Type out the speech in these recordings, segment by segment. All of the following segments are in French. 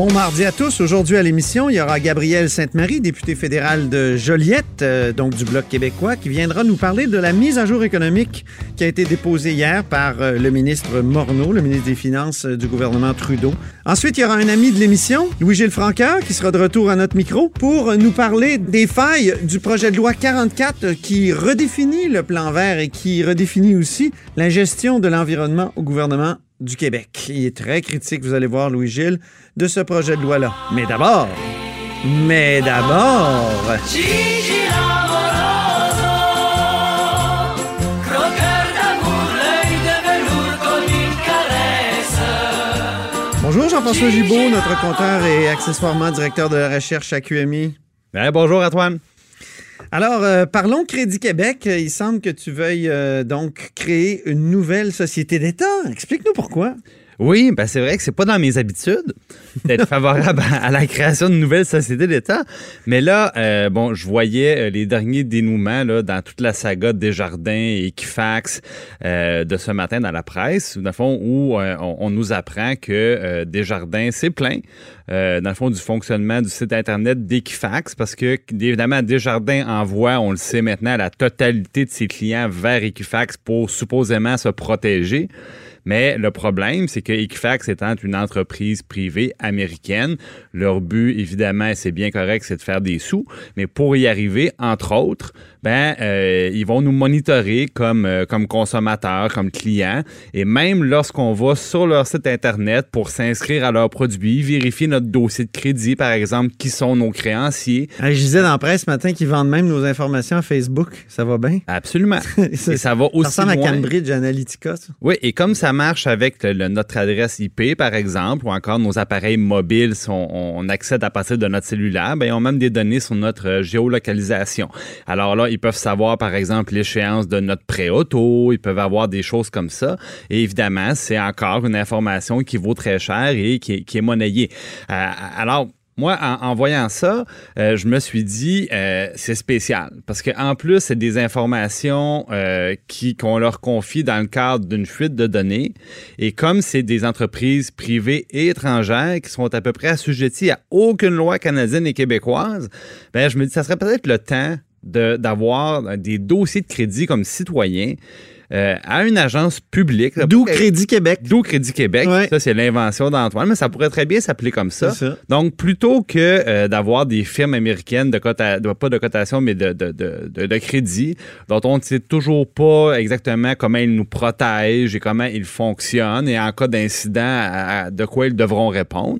Bon mardi à tous. Aujourd'hui à l'émission, il y aura Gabrielle Sainte-Marie, députée fédérale de Joliette, euh, donc du Bloc québécois, qui viendra nous parler de la mise à jour économique qui a été déposée hier par euh, le ministre Morneau, le ministre des Finances euh, du gouvernement Trudeau. Ensuite, il y aura un ami de l'émission, Louis-Gilles Franqueur, qui sera de retour à notre micro pour nous parler des failles du projet de loi 44 qui redéfinit le plan vert et qui redéfinit aussi la gestion de l'environnement au gouvernement du Québec. Il est très critique, vous allez voir, Louis-Gilles, de ce projet de loi-là. Mais d'abord, mais d'abord... Bonjour Jean-François Gibault, notre compteur et accessoirement directeur de la recherche à QMI. Ben, bonjour Antoine. Alors, euh, parlons Crédit Québec. Il semble que tu veuilles euh, donc créer une nouvelle société d'État. Explique-nous pourquoi. Oui, ben c'est vrai que c'est pas dans mes habitudes d'être favorable à, à la création de nouvelles sociétés d'État. Mais là, euh, bon, je voyais euh, les derniers dénouements là, dans toute la saga Desjardins et Equifax euh, de ce matin dans la presse, dans le fond, où euh, on, on nous apprend que Desjardins s'est plaint, dans le fond, du fonctionnement du site Internet d'Equifax, parce que, évidemment, Desjardins envoie, on le sait maintenant, la totalité de ses clients vers Equifax pour supposément se protéger. Mais le problème, c'est que Equifax étant une entreprise privée américaine, leur but, évidemment, c'est bien correct, c'est de faire des sous. Mais pour y arriver, entre autres, ben, euh, ils vont nous monitorer comme, euh, comme consommateurs, comme clients. Et même lorsqu'on va sur leur site Internet pour s'inscrire à leurs produits, vérifier notre dossier de crédit, par exemple, qui sont nos créanciers. Ah, je disais dans la presse ce matin qu'ils vendent même nos informations à Facebook. Ça va bien? Absolument. et ça va aussi Ça ressemble loin. à Cambridge Analytica, ça. Oui, et comme ça marche avec le- le- notre adresse IP, par exemple, ou encore nos appareils mobiles, si on, on accède à partir de notre cellulaire, ben, ils ont même des données sur notre euh, géolocalisation. Alors là, ils peuvent savoir, par exemple, l'échéance de notre prêt auto, ils peuvent avoir des choses comme ça. Et évidemment, c'est encore une information qui vaut très cher et qui est, monnayée. Euh, alors, moi, en, voyant ça, euh, je me suis dit, euh, c'est spécial. Parce qu'en plus, c'est des informations qu'on leur confie dans le cadre d'une fuite de données. Et comme c'est des entreprises privées et étrangères qui sont à peu près assujetties à aucune loi canadienne et québécoise, ben, je me dis, ça serait peut-être le temps d'avoir des dossiers de crédit comme citoyen euh, à une agence publique. D'où Crédit Québec. D'où Crédit Québec. Ouais. Ça, c'est l'invention d'Antoine, mais ça pourrait très bien s'appeler comme ça. Donc, plutôt que euh, d'avoir des firmes américaines de cota de- pas de cotation, mais de, de, de, de- de crédit, dont on ne sait toujours pas exactement comment ils nous protègent et comment ils fonctionnent, et en cas d'incident, de quoi ils devront répondre,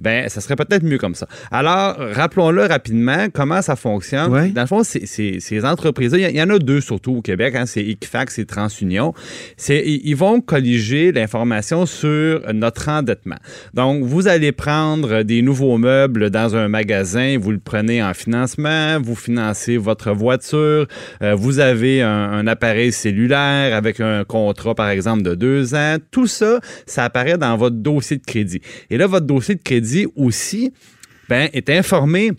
ben, ça serait peut-être mieux comme ça. Alors, rappelons-le rapidement, comment ça fonctionne. Ouais. Dans le fond, ces entreprises-là, il y, en a deux surtout au Québec, hein, c'est Equifax et TransUnion. C'est, ils vont colliger l'information sur notre endettement. Donc, vous allez prendre des nouveaux meubles dans un magasin, vous le prenez en financement, vous financez votre voiture, euh, vous avez un, un appareil cellulaire avec un contrat, par exemple, de deux ans. Tout ça, ça apparaît dans votre dossier de crédit. Et là, votre dossier de crédit aussi, ben, est informé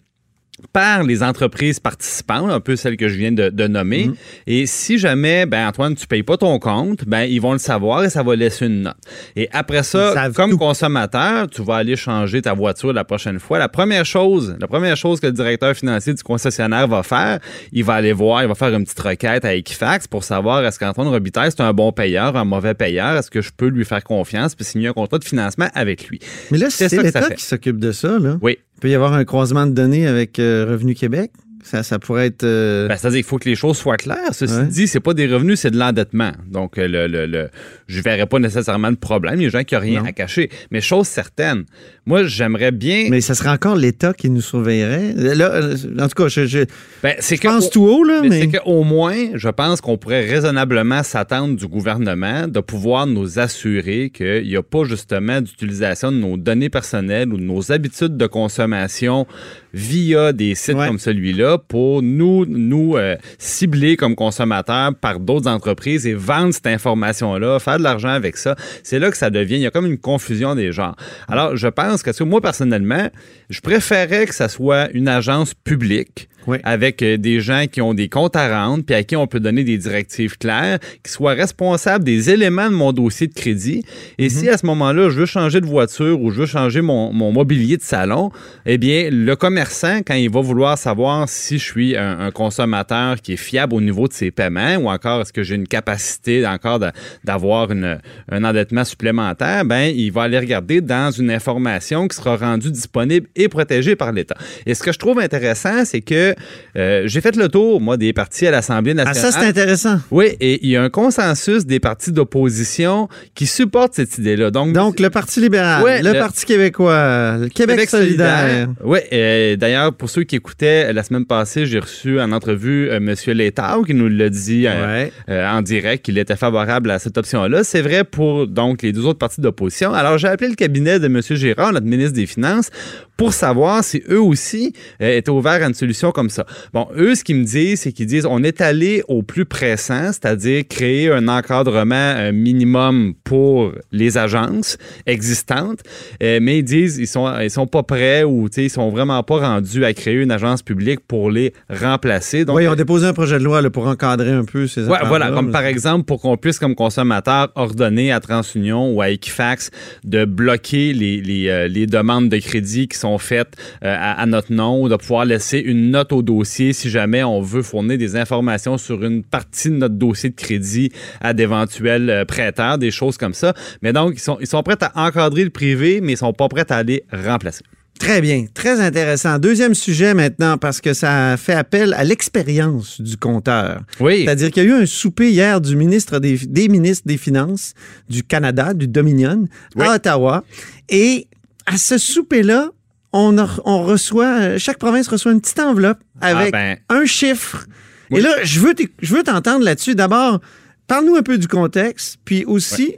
par les entreprises participantes, un peu celles que je viens de, de nommer. Mhm. Et si jamais, ben Antoine, tu payes pas ton compte, ben ils vont le savoir et ça va laisser une note. Et après ça, comme tout. consommateur, tu vas aller changer ta voiture la prochaine fois. La première chose, la première chose que le directeur financier du concessionnaire va faire, il va aller voir, il va faire une petite requête à Equifax pour savoir est-ce qu'Antoine Robitaille c'est un bon payeur, un mauvais payeur, est-ce que je peux lui faire confiance puis signer un contrat de financement avec lui? Mais là, C'est l'État qui s'occupe de ça. Là. Oui. Il peut y avoir un croisement de données avec euh, Revenu Québec. Ça, ça pourrait être. euh, Ben, C'est-à-dire qu'il faut que les choses soient claires. Ceci Ouais. dit, c'est pas des revenus, c'est de l'endettement. Donc, euh, le, le, le- je verrais pas nécessairement de problème. Il y a des gens qui n'ont rien Non. à cacher. Mais chose certaine, moi, j'aimerais bien. mais ça serait encore l'État qui nous surveillerait. Là, euh, en tout cas, je, je- Ben, je pense tout haut, là, Mais, mais. c'est qu'au moins, je pense qu'on pourrait raisonnablement s'attendre du gouvernement de pouvoir nous assurer qu'il n'y a pas justement d'utilisation de nos données personnelles ou de nos habitudes de consommation via des sites Ouais. comme celui-là pour nous, nous euh, cibler comme consommateurs par d'autres entreprises et vendre cette information-là, faire de l'argent avec ça. C'est là que ça devient, il y a comme une confusion des genres. Alors, je pense parce que moi, personnellement, je préférais que ça soit une agence publique Oui. avec euh, des gens qui ont des comptes à rendre, puis à qui on peut donner des directives claires, qui soient responsables des éléments de mon dossier de crédit. Et si à ce moment-là, je veux changer de voiture ou je veux changer mon, mon mobilier de salon, eh bien, le commerçant, quand il va vouloir savoir si je suis un, un consommateur qui est fiable au niveau de ses paiements ou encore est-ce que j'ai une capacité encore d'avoir un endettement supplémentaire, ben, il va aller regarder dans une information qui sera rendue disponible et protégée par l'État. Et ce que je trouve intéressant, c'est que euh, j'ai fait le tour, moi, des partis à l'Assemblée Ah, nationale. ça, c'est intéressant. Oui, et il y a un consensus des partis d'opposition qui supportent cette idée-là. Donc, Donc, le Parti libéral, Ouais, le, le- Parti québécois, le Québec, solidaire. Oui, euh, d'ailleurs, pour ceux qui écoutaient euh, la semaine passée, j'ai reçu en entrevue euh, M. Létard qui nous l'a dit euh, Ouais. en direct qu'il était favorable à cette option-là. C'est vrai pour donc les deux autres partis d'opposition. Alors, j'ai appelé le cabinet de M. Girard, notre ministre des Finances, pour savoir si eux aussi euh, étaient ouverts à une solution comme ça. Bon, eux, ce qu'ils me disent, c'est qu'ils disent on est allé au plus pressant, c'est-à-dire créer un encadrement euh, minimum pour les agences existantes, Euh, mais ils disent ils sont ils sont pas prêts ou tu sais, ils sont vraiment pas rendus à créer une agence publique pour les remplacer. Donc, Oui, on a déposé un projet de loi là, pour encadrer un peu ces Ouais, voilà, comme par exemple pour qu'on puisse, comme consommateur, ordonner à TransUnion ou à Equifax de bloquer les, les, euh, les demandes de crédit qui sont faites euh, à, à notre nom de pouvoir laisser une note au dossier si jamais on veut fournir des informations sur une partie de notre dossier de crédit à d'éventuels euh, prêteurs, des choses comme ça. Mais donc, ils sont, ils sont prêts à encadrer le privé, mais ils sont pas prêts à aller remplacer. Très bien, très intéressant. Deuxième sujet maintenant, parce que ça fait appel à l'expérience du compteur. Oui. C'est-à-dire qu'il y a eu un souper hier du ministre des, des ministres des Finances du Canada, du Dominion, Oui. à Ottawa. Et à ce souper-là, on, a- on reçoit, chaque province reçoit une petite enveloppe avec ben. un chiffre. Oui. Et là, je veux t'éc- je veux t'entendre là-dessus. D'abord, parle-nous un peu du contexte, puis aussi,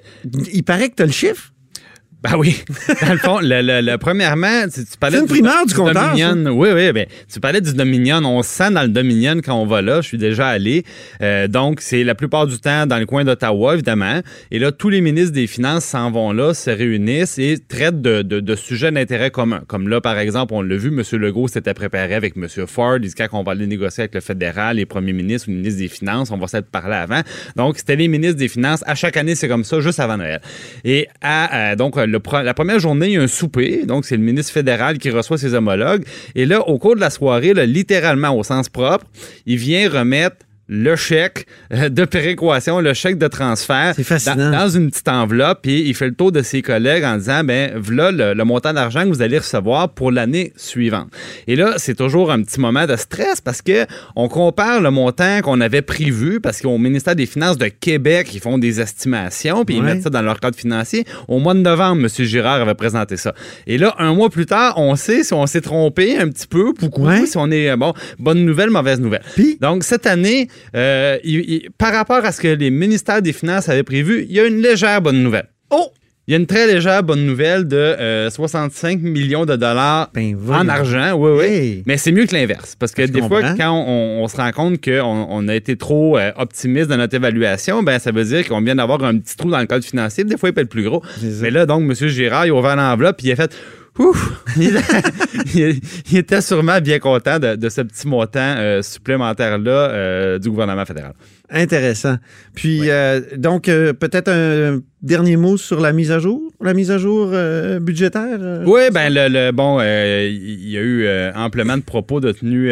il paraît que tu as le chiffre. Ben oui. Dans le fond, le, le- le- premièrement, tu, tu parlais C'est une primeur du compteur, Dominion. Oui, oui. Ben, tu parlais du Dominion. On se sent dans le Dominion quand on va là. Je suis déjà allé. Euh, donc, c'est la plupart du temps dans le coin d'Ottawa, évidemment. Et là, tous les ministres des Finances s'en vont là, se réunissent et traitent de, de- de sujets d'intérêt commun. Comme là, par exemple, on l'a vu, M. Legault s'était préparé avec M. Ford. Il dit quand on va aller négocier avec le fédéral, les premiers ministres ou les ministres des Finances, on va s'être parlé avant. Donc, c'était les ministres des Finances. À chaque année, c'est comme ça, juste avant Noël. Et à, euh, donc, le la première journée, il y a un souper. Donc, c'est le ministre fédéral qui reçoit ses homologues. Et là, au cours de la soirée, littéralement au sens propre, il vient remettre le chèque euh, de péréquation, le chèque de transfert dans, dans une petite enveloppe, puis il fait le tour de ses collègues en disant, ben voilà le, le montant d'argent que vous allez recevoir pour l'année suivante. Et là, c'est toujours un petit moment de stress parce que on compare le montant qu'on avait prévu, parce qu'au ministère des Finances de Québec, ils font des estimations, puis ils Ouais. mettent ça dans leur cadre financier. Au mois de novembre, M. Girard avait présenté ça. Et là, un mois plus tard, on sait si on s'est trompé un petit peu, Ouais. si on est, euh, bon, bonne nouvelle, mauvaise nouvelle. Donc, cette année, euh, il- il- par rapport à ce que les ministères des Finances avaient prévu, il y a une légère bonne nouvelle. Oh! Il y a une très légère bonne nouvelle de euh, 65 millions de dollars Ben, en argent. Oui, oui. Hey. Mais c'est mieux que l'inverse. Parce que des fois, quand on, on se rend compte qu'on on a été trop euh, optimiste dans notre évaluation, ben ça veut dire qu'on vient d'avoir un petit trou dans le cadre financier. Des fois, il peut être plus gros. Mais là, donc, M. Girard, il a ouvert l'enveloppe puis il a fait. Il, était sûrement bien content de, de ce petit montant euh, supplémentaire-là euh, du gouvernement fédéral. Intéressant. Puis, euh, donc, euh, peut-être un dernier mot sur la mise à jour, la mise à jour euh, budgétaire? Oui, ben le, le- bon, il y a eu amplement de propos de tenue,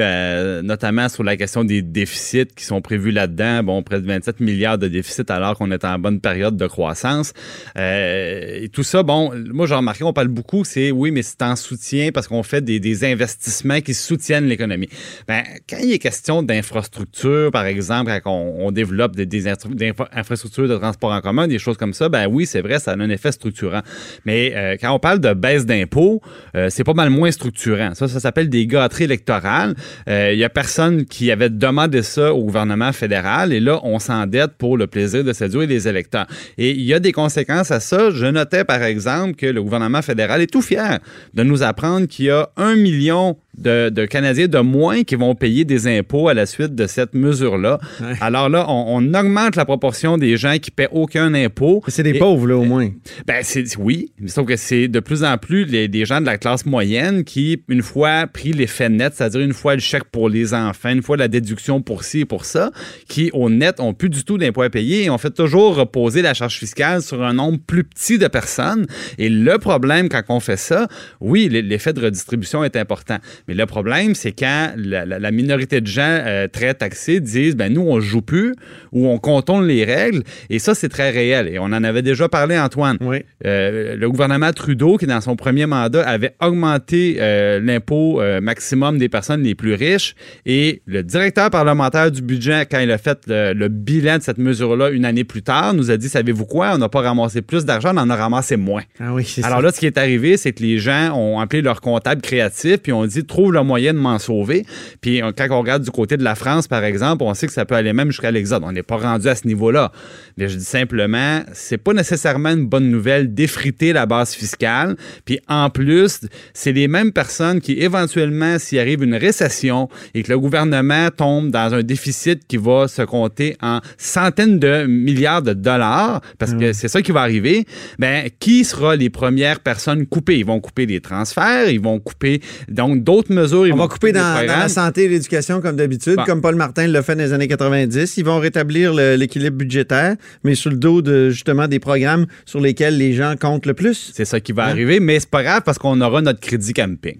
notamment sur la question des déficits qui sont prévus là-dedans. Bon, près de 27 milliards de déficits alors qu'on est en bonne période de croissance. Et tout ça, bon, moi j'ai remarqué, on parle beaucoup, c'est oui, mais c'est en soutien parce qu'on fait des, des investissements qui soutiennent l'économie. Ben, quand il est question d'infrastructures, par exemple, quand on, on développe des, infrastructures de transport en commun, des choses comme ça, ben oui, c'est vrai, ça a un effet structurant. Mais euh, quand on parle de baisse d'impôts, euh, c'est pas mal moins structurant. Ça, ça s'appelle des gâteries électorales. Euh, Il y a personne qui avait demandé ça au gouvernement fédéral et là, on s'endette pour le plaisir de séduire les électeurs. Et il y a des conséquences à ça. Je notais, par exemple, que le gouvernement fédéral est tout fier de nous apprendre qu'il y a un million de, de Canadiens de moins qui vont payer des impôts à la suite de cette mesure-là. Ouais. Alors là, on, on augmente la proportion des gens qui paient aucun impôt. C'est des Et- pauvres, là, au moins. ben, c'est, oui, mais sauf que c'est de plus en plus les, des gens de la classe moyenne qui, une fois pris l'effet net, c'est-à-dire une fois le chèque pour les enfants, une fois la déduction pour ci et pour ça, qui, au net, ont plus du tout d'impôts à payer et on fait toujours reposer la charge fiscale sur un nombre plus petit de personnes. Et le problème, quand on fait ça, oui, l'effet de redistribution est important. Mais le problème, c'est quand la, la- la minorité de gens euh, très taxés disent, ben nous, on joue plus ou on contourne les règles. Et ça, c'est très réel. Et on en avait déjà parlé, Antoine. Oui. Euh, le gouvernement Trudeau, qui dans son premier mandat avait augmenté euh, l'impôt maximum des personnes les plus riches, et le directeur parlementaire du budget, quand il a fait le, le bilan de cette mesure-là une année plus tard, nous a dit, savez-vous quoi, on n'a pas ramassé plus d'argent, on en a ramassé moins. Ah oui, Alors ça. là, ce qui est arrivé, c'est que les gens ont appelé leur comptable créatif, puis ont dit trouve le moyen de m'en sauver. Puis euh, quand on regarde du côté de la France, par exemple, on sait que ça peut aller même jusqu'à l'exode. On n'est pas rendu à ce niveau-là. Mais je dis simplement, c'est pas nécessairement une bonne nouvelle d'effriter la base fiscale. Puis en plus, c'est les mêmes personnes qui éventuellement, s'il arrive une récession et que le gouvernement tombe dans un déficit qui va se compter en centaines de milliards de dollars, parce que c'est ça qui va arriver, ben qui sera les premières personnes coupées? Ils vont couper les transferts, ils vont couper donc d'autres mesures. ils On vont va couper dans, dans la santé et l'éducation comme d'habitude, Bon. comme Paul Martin l'a fait dans les années 90. Ils vont rétablir le- l'équilibre budgétaire, mais sur le dos de justement des programmes sur lesquels les gens comptent le plus. C'est ça qui va arriver, mais c'est pas grave parce qu'on aura notre crédit camping.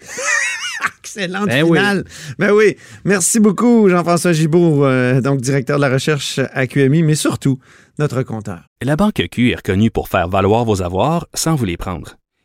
Excellente Ben oui. finale. Ben oui. Merci beaucoup, Jean-François Gibault, euh, donc directeur de la recherche à QMI, mais surtout notre compteur. La Banque Q est reconnue pour faire valoir vos avoirs sans vous les prendre.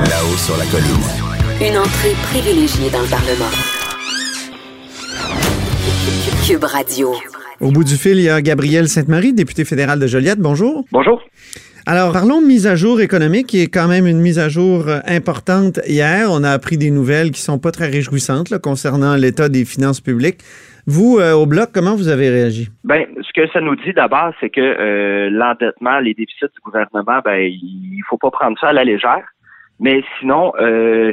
Là-haut sur la colline. Une entrée privilégiée dans le Parlement. Cube Radio. Au bout du fil, il y a Gabriel Sainte-Marie, député fédéral de Joliette. Bonjour. Bonjour. Alors, parlons de mise à jour économique, qui est quand même une mise à jour euh, importante hier. On a appris des nouvelles qui sont pas très réjouissantes là, concernant l'état des finances publiques. Vous, euh, au Bloc, comment vous avez réagi? Ben, ce que ça nous dit d'abord, c'est que euh, l'endettement, les déficits du gouvernement, ben, il faut pas prendre ça à la légère. Mais sinon, euh,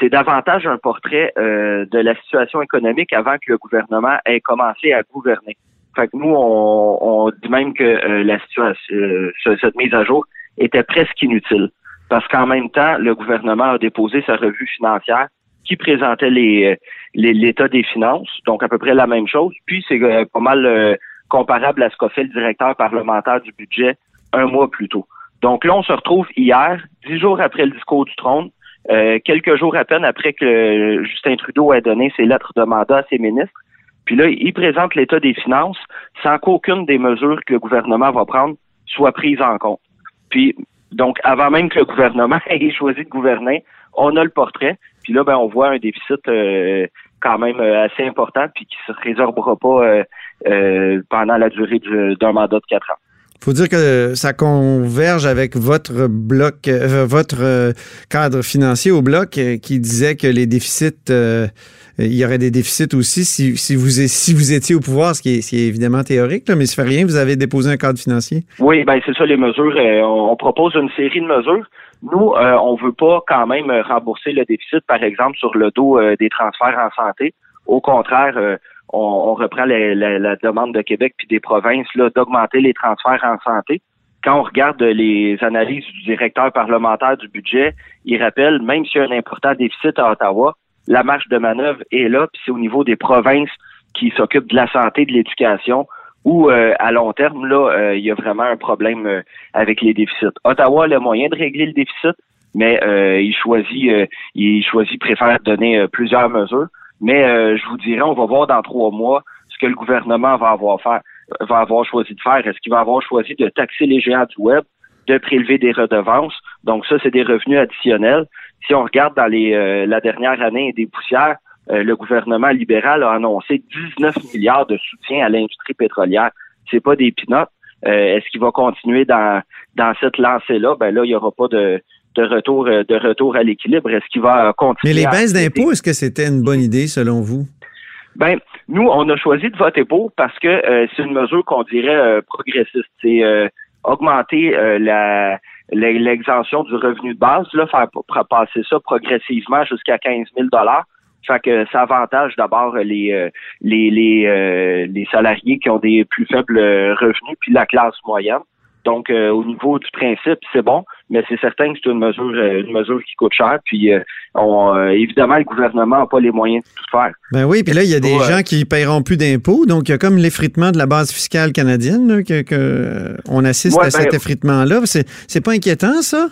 c'est davantage un portrait euh, de la situation économique avant que le gouvernement ait commencé à gouverner. Fait que nous, on, on dit même que euh, la situation, euh, ce- cette mise à jour était presque inutile. Parce qu'en même temps, le gouvernement a déposé sa revue financière qui présentait les, euh, l'état des finances, donc à peu près la même chose. Puis c'est euh, pas mal euh, comparable à ce qu'a fait le directeur parlementaire du budget un mois plus tôt. Donc là, on se retrouve hier, dix jours après le discours du trône, euh, quelques jours à peine après que Justin Trudeau ait donné ses lettres de mandat à ses ministres. Puis là, il présente l'état des finances sans qu'aucune des mesures que le gouvernement va prendre soit prise en compte. Puis, donc, avant même que le gouvernement ait choisi de gouverner, on a le portrait. Puis là, ben, on voit un déficit euh, quand même euh, assez important, puis qui se résorbera pas euh, euh, pendant la durée du- d'un mandat de quatre ans. Faut dire que ça converge avec votre bloc, euh, votre euh, cadre financier au bloc euh, qui disait que les déficits euh, il y aurait des déficits aussi si, si, vous, si vous étiez au pouvoir, ce qui est, ce évidemment théorique, là, mais ça fait rien, vous avez déposé un cadre financier. Oui, ben c'est ça les mesures. on propose une série de mesures. Nous, euh, on veut pas quand même rembourser le déficit, par exemple, sur le dos des transferts en santé. Au contraire, on, reprend la, demande de Québec puis des provinces d'augmenter les transferts en santé. Quand on regarde les analyses du directeur parlementaire du budget, il rappelle, même s'il y a un important déficit à Ottawa, la marge de manœuvre est là, puis c'est au niveau des provinces qui s'occupent de la santé, de l'éducation, où euh, à long terme, là, euh, il y a vraiment un problème euh, avec les déficits. Ottawa a le moyen de régler le déficit, mais il choisit, il choisit, préfère donner plusieurs mesures. Mais euh, je vous dirais, on va voir dans trois mois ce que le gouvernement va avoir faire, va avoir choisi de faire. Est-ce qu'il va avoir choisi de taxer les géants du web, de prélever des redevances? Donc ça, c'est des revenus additionnels. Si on regarde dans les, euh, la dernière année des poussières, euh, le gouvernement libéral a annoncé 19 milliards de soutien à l'industrie pétrolière. C'est pas des pinottes. Est-ce qu'il va continuer dans, dans cette lancée-là? Ben là, il n'y aura pas de, de retour, euh, de retour à l'équilibre. Est-ce qu'il va continuer? Mais les baisses d'impôts, est-ce que c'était une bonne idée selon vous? Ben, nous, on a choisi de voter pour parce que euh, c'est une mesure qu'on dirait euh, progressiste. C'est augmenter la l'exemption du revenu de base, là, faire passer ça progressivement jusqu'à 15 000 fait que ça avantage d'abord les les les, les salariés qui ont des plus faibles revenus puis la classe moyenne. Donc, euh, au niveau du principe, c'est bon, mais c'est certain que c'est une mesure, euh, une mesure qui coûte cher. Puis, euh, on, évidemment, le gouvernement n'a pas les moyens de tout faire. Ben oui, puis là, il y a des gens qui paieront plus d'impôts. Donc, il y a comme l'effritement de la base fiscale canadienne, que, on assiste à cet ben, effritement-là. C'est, pas inquiétant, ça?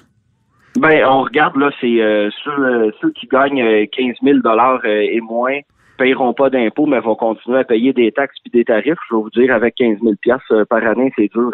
Ben, on regarde, là, c'est ceux, ceux qui gagnent 15 000 et moins paieront pas d'impôts, mais vont continuer à payer des taxes puis des tarifs. Je vais vous dire, avec 15 000 par année, c'est dur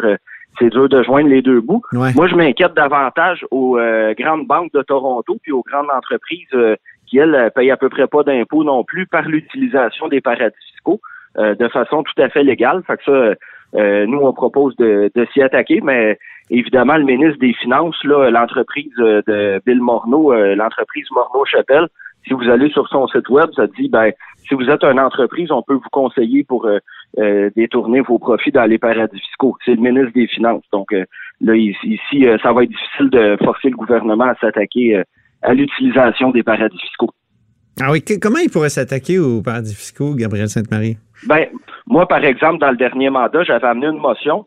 c'est dur de joindre les deux bouts. Moi, je m'inquiète davantage aux euh, grandes banques de Toronto puis aux grandes entreprises euh, qui, elles, euh, payent à peu près pas d'impôts non plus par l'utilisation des paradis fiscaux de façon tout à fait légale. Fait que ça, nous, on propose de, s'y attaquer, mais évidemment, le ministre des Finances, là, l'entreprise de Bill Morneau, l'entreprise Morneau-Chapelle, si vous allez sur son site web, ça dit, ben, si vous êtes une entreprise, on peut vous conseiller pour euh, détourner vos profits dans les paradis fiscaux. C'est le ministre des Finances. Donc euh, là, ici, euh, ça va être difficile de forcer le gouvernement à s'attaquer à l'utilisation des paradis fiscaux. Ah oui, comment il pourrait s'attaquer aux paradis fiscaux, Gabriel Sainte-Marie? Ben, moi, par exemple, dans le dernier mandat, j'avais amené une motion.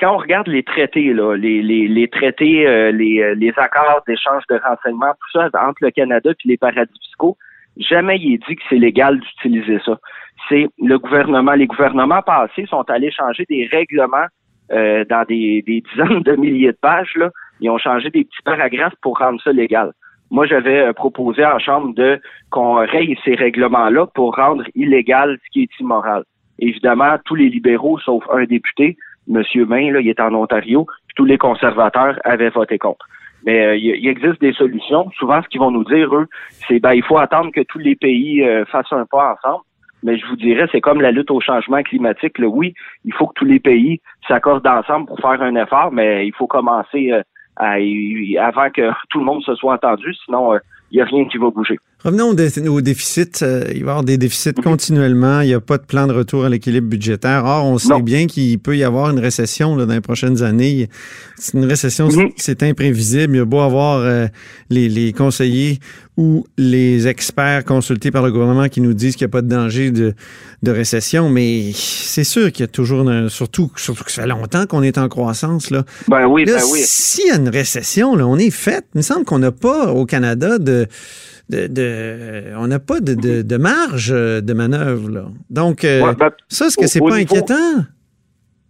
Quand on regarde les traités, là, les, les, les traités, les, les accords d'échange de renseignements, tout ça entre le Canada et les paradis fiscaux, jamais il est dit que c'est légal d'utiliser ça c'est le gouvernement. Les gouvernements passés sont allés changer des règlements euh, dans des, dizaines de milliers de pages. Là. Ils ont changé des petits paragraphes pour rendre ça légal. Moi, j'avais euh, proposé en Chambre de qu'on raye ces règlements-là pour rendre illégal ce qui est immoral. Évidemment, tous les libéraux, sauf un député, M. Main, là, il est en Ontario, tous les conservateurs avaient voté contre. Mais euh, il, existe des solutions. Souvent, ce qu'ils vont nous dire, eux, c'est ben il faut attendre que tous les pays fassent un pas ensemble mais je vous dirais, c'est comme la lutte au changement climatique. Le oui, il faut que tous les pays s'accordent ensemble pour faire un effort, mais il faut commencer euh, à, avant que tout le monde se soit entendu, sinon euh, il n'y a rien qui va bouger. Revenons au, déficit. Euh, il va y avoir des déficits continuellement. Il n'y a pas de plan de retour à l'équilibre budgétaire. Or, on sait bien qu'il peut y avoir une récession là, dans les prochaines années. C'est une récession, mhm. c'est imprévisible. Il y a beau avoir euh, les, conseillers ou les experts consultés par le gouvernement qui nous disent qu'il n'y a pas de danger de, récession, mais c'est sûr qu'il y a toujours, surtout, surtout que ça fait longtemps qu'on est en croissance. Là. Ben oui, ben oui. S'il y a une récession, là, on est fait. Il me semble qu'on n'a pas au Canada de de, on n'a pas de, de, marge de manœuvre. Là. Donc, euh, ben, ça, est-ce que c'est pas inquiétant?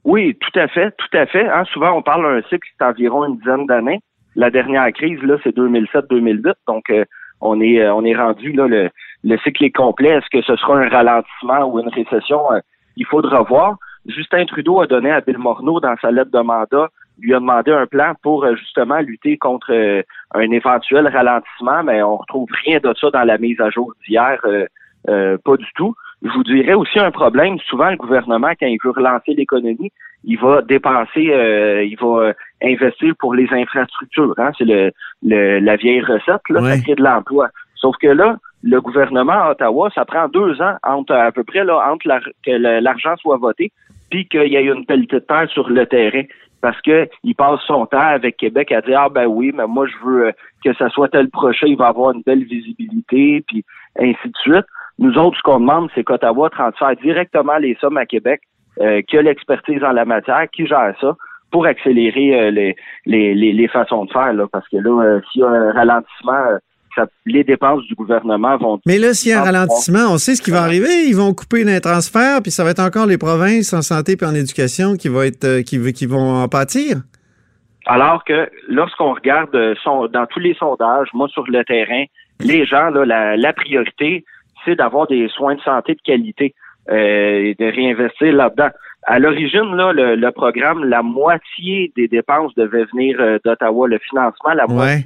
Oui, tout à fait, tout à fait. Hein. souvent, on parle d'un cycle qui est environ une dizaine d'années. La dernière crise, là, c'est 2007-2008. Donc, euh, on est euh, on est rendu là, le, le cycle est complet. Est-ce que ce sera un ralentissement ou une récession? il faudra voir. Justin Trudeau a donné à Bill Morneau dans sa lettre de mandat lui a demandé un plan pour euh, justement lutter contre euh, un éventuel ralentissement, mais on retrouve rien de ça dans la mise à jour d'hier, euh, pas du tout. Je vous dirais aussi un problème. Souvent, le gouvernement, quand il veut relancer l'économie, il va dépenser, il va investir pour les infrastructures. Hein? C'est le, la vieille recette, là, ça crée de l'emploi. Sauf que là, le gouvernement à Ottawa, ça prend deux ans entre à peu près là, entre la- que le- l'argent soit voté, puis qu'il y ait une pelletée de terre sur le terrain. Parce que il passe son temps avec Québec à dire Ah ben oui, mais moi je veux euh, que ça soit tel projet, il va avoir une belle visibilité, puis ainsi de suite. Nous autres, ce qu'on demande, c'est qu'Ottawa transfère directement les sommes à Québec, euh, qui a l'expertise en la matière, qui gère ça, pour accélérer euh, les, les, les, les façons de faire. Là, parce que là, euh, s'il y a un ralentissement, euh, ça- les dépenses du gouvernement vont Mais là, s'il y a un Ah, ralentissement, on sait ce qui va arriver. Ils vont couper les transferts, puis ça va être encore les provinces en santé et en éducation qui vont être euh, qui, qui vont en pâtir. Alors que lorsqu'on regarde euh, son- dans tous les sondages, moi sur le terrain, les gens, là, la, la priorité, c'est d'avoir des soins de santé de qualité euh, et de réinvestir là-dedans. À l'origine, là, le, le programme, la moitié des dépenses devait venir euh, d'Ottawa. Le financement, la Ouais.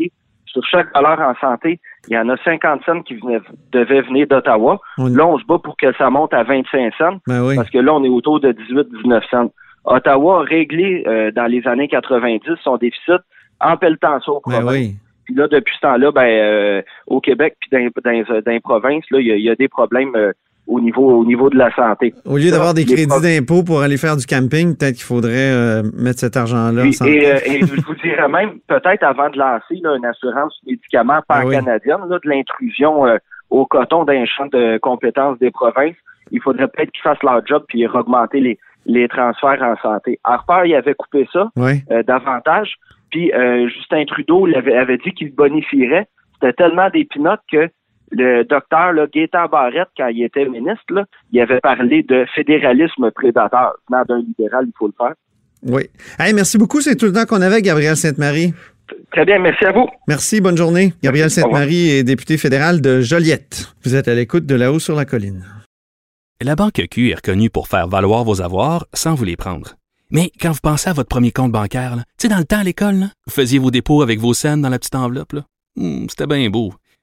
Sur chaque dollar en santé, il y en a 50 cents qui venaient, devaient venir d'Ottawa. Là, on se bat pour que ça monte à 25 cents. Ben oui. Parce que là, on est autour de 18-19 cents. Ottawa a réglé euh, dans les années 90 son déficit en pelletant ça aux Ben oui. Puis là, depuis ce temps-là, ben, euh, au Québec puis dans, dans, dans les provinces, là, il y y a des problèmes euh, au niveau au niveau de la santé. Au lieu d'avoir des crédits d'impôt pour aller faire du camping, peut-être qu'il faudrait euh, mettre cet argent-là et, euh, et je vous dirais même, peut-être avant de lancer là, une assurance médicaments Ah oui. pan-canadienne, là, de l'intrusion euh, au coton d'un champ de compétences des provinces, il faudrait peut-être qu'ils fassent leur job puis augmenter les, les transferts en santé. Harper, il avait coupé ça. Oui. euh, davantage. Puis euh, Justin Trudeau l'avait avait dit qu'il bonifierait. C'était tellement des pinottes que le docteur là, Gaétan Barrette, quand il était ministre, là, il avait parlé de fédéralisme prédateur. Venant d'un libéral, il faut le faire. Oui. Hey, merci beaucoup. C'est tout le temps qu'on avait, Gabriel Sainte-Marie. Très bien, merci à vous. Merci, bonne journée. Gabriel Sainte-Marie est député fédéral de Joliette. Vous êtes à l'écoute de là-haut sur la colline. La Banque Q est reconnue pour faire valoir vos avoirs sans vous les prendre. Mais quand vous pensez à votre premier compte bancaire, tu sais, dans le temps à l'école, là, vous faisiez vos dépôts avec vos scènes dans la petite enveloppe. Hmm, C'était bien beau.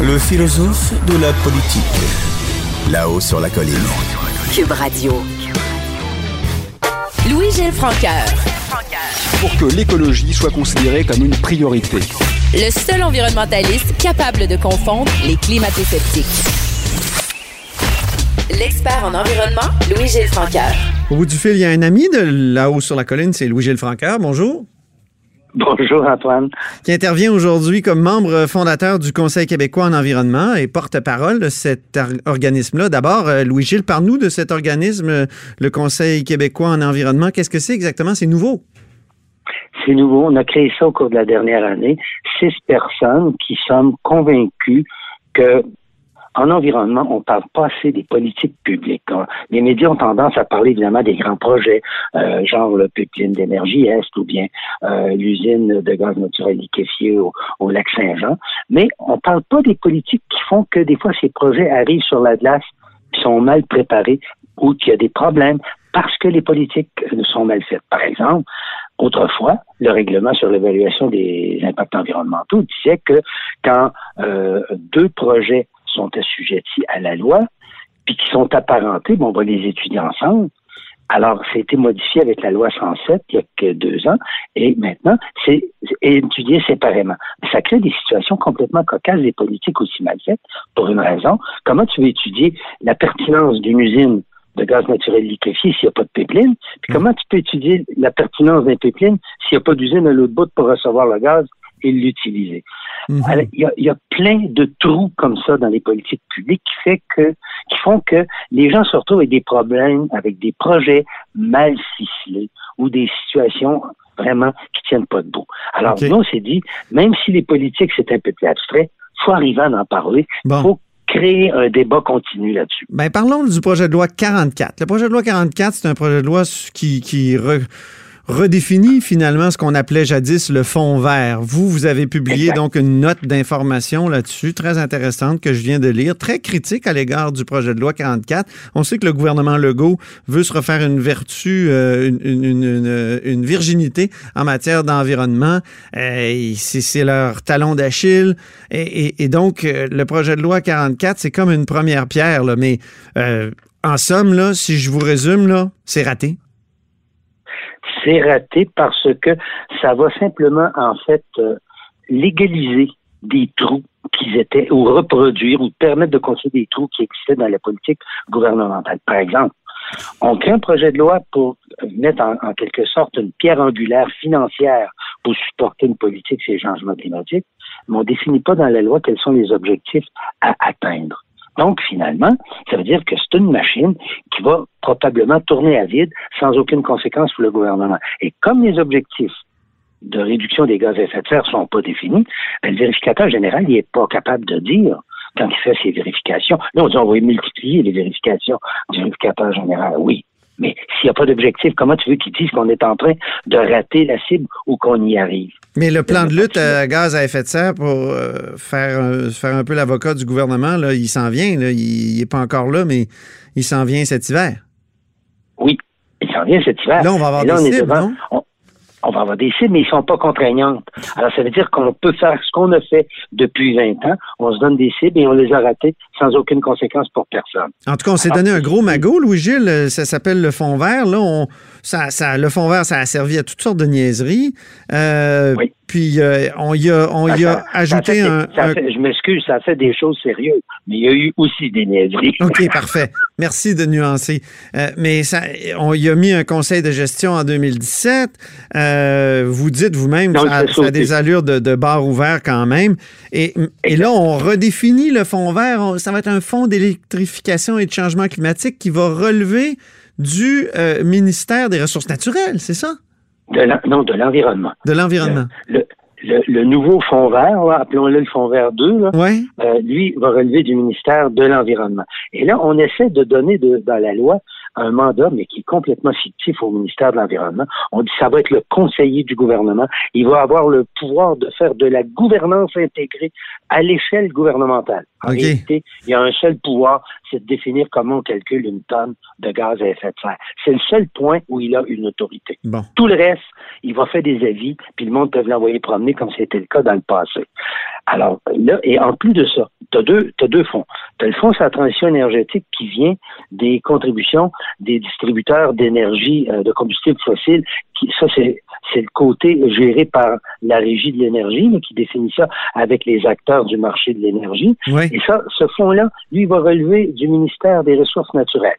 Le philosophe de la politique. Là-haut sur la colline. Cube Radio. Louis-Gilles Francaire. pour que l'écologie soit considérée comme une priorité. Le seul environnementaliste capable de confondre les climato-sceptiques. L'expert en environnement, Louis-Gilles Francaire. Au bout du fil, il y a un ami de là-haut sur la colline, c'est Louis-Gilles Francaire. Bonjour. Bonjour Antoine. Qui intervient aujourd'hui comme membre fondateur du Conseil québécois en environnement et porte-parole de cet organisme-là. D'abord, euh, Louis-Gilles, parle-nous de cet organisme, euh, le Conseil québécois en environnement. Qu'est-ce que c'est exactement? C'est nouveau. C'est nouveau. On a créé ça au cours de la dernière année. Six personnes qui sommes convaincues que en environnement, on parle pas assez des politiques publiques. On- Les médias ont tendance à parler évidemment des grands projets, euh, genre le pipeline d'énergie Est ou bien euh, l'usine de gaz naturel liquéfié au, au lac Saint-Jean, mais on parle pas des politiques qui font que des fois ces projets arrivent sur la glace, sont mal préparés ou qu'il y a des problèmes parce que les politiques euh, sont mal faites. Par exemple, Autrefois, le règlement sur l'évaluation des impacts environnementaux disait que quand euh, deux projets sont assujettis à la loi, puis qui sont apparentés, bon, on va les étudier ensemble. Alors, ça a été modifié avec la loi 107 il y a que deux ans, et maintenant, c'est étudié séparément. Ça crée des situations complètement cocasses, des politiques aussi mal faites, pour une raison. Comment tu veux étudier la pertinence d'une usine de gaz naturel liquéfié s'il n'y a pas de pipeline? Puis comment tu peux étudier la pertinence d'un pipeline s'il n'y a pas d'usine à l'autre bout pour recevoir le gaz et l'utiliser? Mhm. Alors, il y, a, il y a plein de trous comme ça dans les politiques publiques qui fait que qui font que les gens se retrouvent avec des problèmes, avec des projets mal ficelés ou des situations vraiment qui tiennent pas debout. Alors nous on s'est dit, même si les politiques c'est un peu plus abstrait, faut arriver à en parler, Bon. faut créer un débat continu là-dessus. Ben, parlons du projet de loi 44. Le projet de loi 44, c'est un projet de loi qui, qui re- redéfinit finalement ce qu'on appelait jadis le fond vert. Vous, vous avez publié donc une note d'information là-dessus, très intéressante que je viens de lire, très critique à l'égard du projet de loi 44. On sait que le gouvernement Legault veut se refaire une vertu, euh, une, virginité en matière d'environnement. Euh, c'est leur talon d'Achille. Et, donc, euh, le projet de loi 44, c'est comme une première pierre, là, mais en somme, là, si je vous résume, là, c'est raté raté parce que ça va simplement, en fait, euh, légaliser des trous qui étaient, ou reproduire, ou permettre de construire des trous qui existaient dans la politique gouvernementale. Par exemple, on crée un projet de loi pour mettre en, quelque sorte une pierre angulaire financière pour supporter une politique sur les changements climatiques, mais on ne définit pas dans la loi quels sont les objectifs à atteindre. Donc, finalement, ça veut dire que c'est une machine qui va probablement tourner à vide sans aucune conséquence pour le gouvernement. Et comme les objectifs de réduction des gaz à effet de serre ne sont pas définis, ben, le vérificateur général n'est pas capable de dire quand il fait ses vérifications. Là, on dit on va multiplier les vérifications du vérificateur général. Oui, mais s'il n'y a pas d'objectif, comment tu veux qu'ils disent qu'on est en train de rater la cible ou qu'on y arrive? Mais le plan de lutte à gaz à effet de serre pour euh, faire, euh, faire un peu l'avocat du gouvernement, là, il s'en vient. il n'est pas encore là, mais il s'en vient cet hiver. Oui, il s'en vient cet hiver. Là, on va avoir des cibles, non? On va avoir des cibles, mais ils sont pas contraignantes. Alors, ça veut dire qu'on peut faire ce qu'on a fait depuis 20 ans. On se donne des cibles et on les a ratées sans aucune conséquence pour personne. En tout cas, on s'est donné un gros magot, Louis-Gilles. Ça s'appelle le fond vert. Là, on, ça, ça, le fond vert, ça a servi à toutes sortes de niaiseries. Euh, oui. Puis euh, on y a, on y a ajouté un, je m'excuse, ça fait des choses sérieuses, mais il y a eu aussi des niaiseries. OK, parfait. Merci de nuancer. Euh, mais ça, on y a mis un conseil de gestion en 2017. Euh, vous dites vous-même que ça, a des allures de, de bar ouvert quand même. Et, et, là, on redéfinit le fonds vert. ça va être un fonds d'électrification et de changement climatique qui va relever du ministère des Ressources naturelles, c'est ça? De non, de l'environnement. De l'environnement. Le, le, nouveau fonds vert, appelons-le le fonds vert 2, là, euh, lui va relever du ministère de l'Environnement. Et là, on essaie de donner de, dans la loi un mandat, mais qui est complètement fictif au ministère de l'Environnement. On dit que ça va être le conseiller du gouvernement. Il va avoir le pouvoir de faire de la gouvernance intégrée à l'échelle gouvernementale. En réalité, il y a un seul pouvoir, c'est de définir comment on calcule une tonne de gaz à effet de serre. C'est le seul point où il a une autorité. Tout le reste, il va faire des avis, puis le monde peut l'envoyer promener comme c'était le cas dans le passé. Alors là, et en plus de ça, tu as deux, as deux fonds. Tu as le fonds sur la transition énergétique qui vient des contributions des distributeurs d'énergie euh, de combustibles fossiles. Qui, ça, c'est c'est le côté géré par la régie de l'énergie qui définit ça avec les acteurs du marché de l'énergie. Et ça, ce fonds-là, lui, va relever du ministère des Ressources naturelles.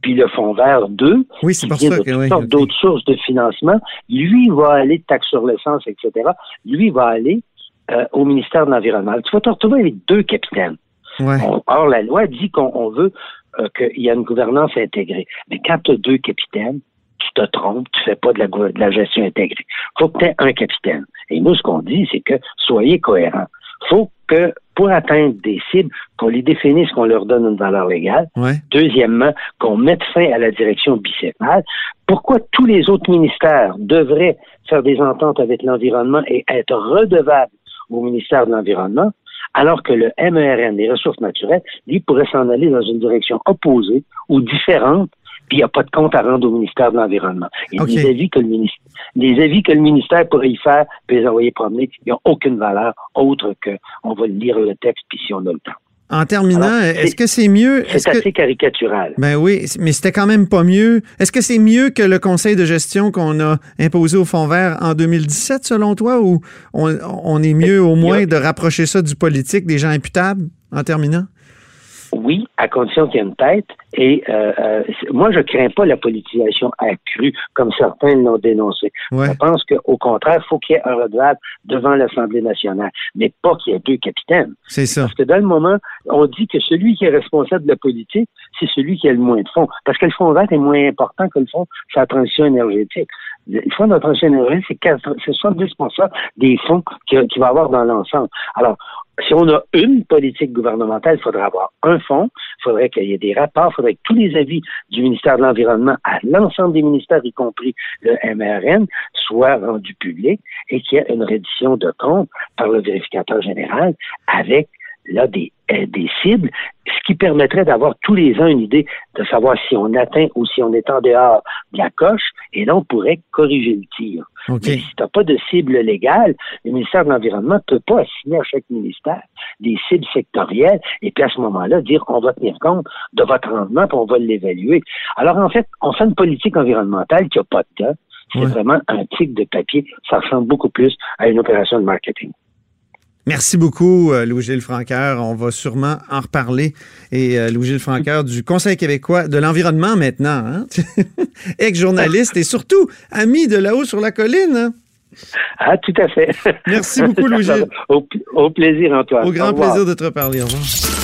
Puis le fonds vert 2, oui, qui vient de d'autres sources de financement, lui va aller taxe sur l'essence, etc. Lui va aller euh, au ministère de l'Environnement. Tu vas te retrouver avec deux capitaines. or, la loi dit qu'on veut euh, qu'il y a une gouvernance intégrée. Mais quand tu as deux capitaines, tu te trompes, tu fais pas de la, de la gestion intégrée. faut que tu aies un capitaine. Et nous, ce qu'on dit, c'est que soyez cohérents. Faut que pour atteindre des cibles, qu'on les définisse, qu'on leur donne une valeur légale. Deuxièmement, qu'on mette fin à la direction bicéphale. Pourquoi tous les autres ministères devraient faire des ententes avec l'environnement et être redevables au ministère de l'Environnement, alors que le MERN, les ressources naturelles, lui, pourrait s'en aller dans une direction opposée ou différente puis il n'y a pas de compte à rendre au ministère de l'Environnement. Et les, avis que le ministère, les avis que le ministère pourrait y faire, puis les envoyer promener, ils n'ont aucune valeur autre que on va lire le texte, puis si on a le temps. En terminant, est-ce que c'est mieux? C'est assez caricatural. Ben oui, mais c'était quand même pas mieux. Est-ce que c'est mieux que le conseil de gestion qu'on a imposé au Fonds vert en 2017, selon toi, ou on, est mieux au moins de rapprocher ça du politique, des gens imputables, en terminant? Oui, à condition qu'il y ait une tête. Et euh, euh, moi, je crains pas la politisation accrue, comme certains l'ont dénoncé. Je pense qu'au contraire, il faut qu'il y ait un redevable devant l'Assemblée nationale, mais pas qu'il y ait deux capitaines. C'est ça. Parce que dans le moment, on dit que celui qui est responsable de la politique, c'est celui qui a le moins de fonds. Parce que le fonds vert est moins important que le fonds sur la transition énergétique. De la transition énergétique, c'est 70 des fonds qu'il va avoir dans l'ensemble. Alors, si on a une politique gouvernementale, il faudrait avoir un fonds, il faudrait qu'il y ait des rapports, il faudrait que tous les avis du ministère de l'Environnement à l'ensemble des ministères, y compris le MRN, soient rendus publics et qu'il y ait une reddition de comptes par le vérificateur général avec là des, euh, des cibles, ce qui permettrait d'avoir tous les ans une idée de savoir si on atteint ou si on est en dehors de la coche, et là, on pourrait corriger le tir. Mais si tu n'as pas de cible légale, le ministère de l'Environnement ne peut pas assigner à chaque ministère des cibles sectorielles, et puis à ce moment-là, dire on va tenir compte de votre rendement, puis on va l'évaluer. Alors, en fait, on fait une politique environnementale qui n'a pas de temps. C'est vraiment un tic de papier. Ça ressemble beaucoup plus à une opération de marketing. Merci beaucoup, euh, Louis-Gilles Franqueur. On va sûrement en reparler. Et euh, Louis-Gilles Franqueur du Conseil québécois de l'environnement maintenant, hein? ex-journaliste et surtout ami de là-haut sur la colline. Hein? Ah, tout à fait. Merci beaucoup, Louis-Gilles. Au, au, plaisir, Antoine. Au grand plaisir de te reparler. Au revoir.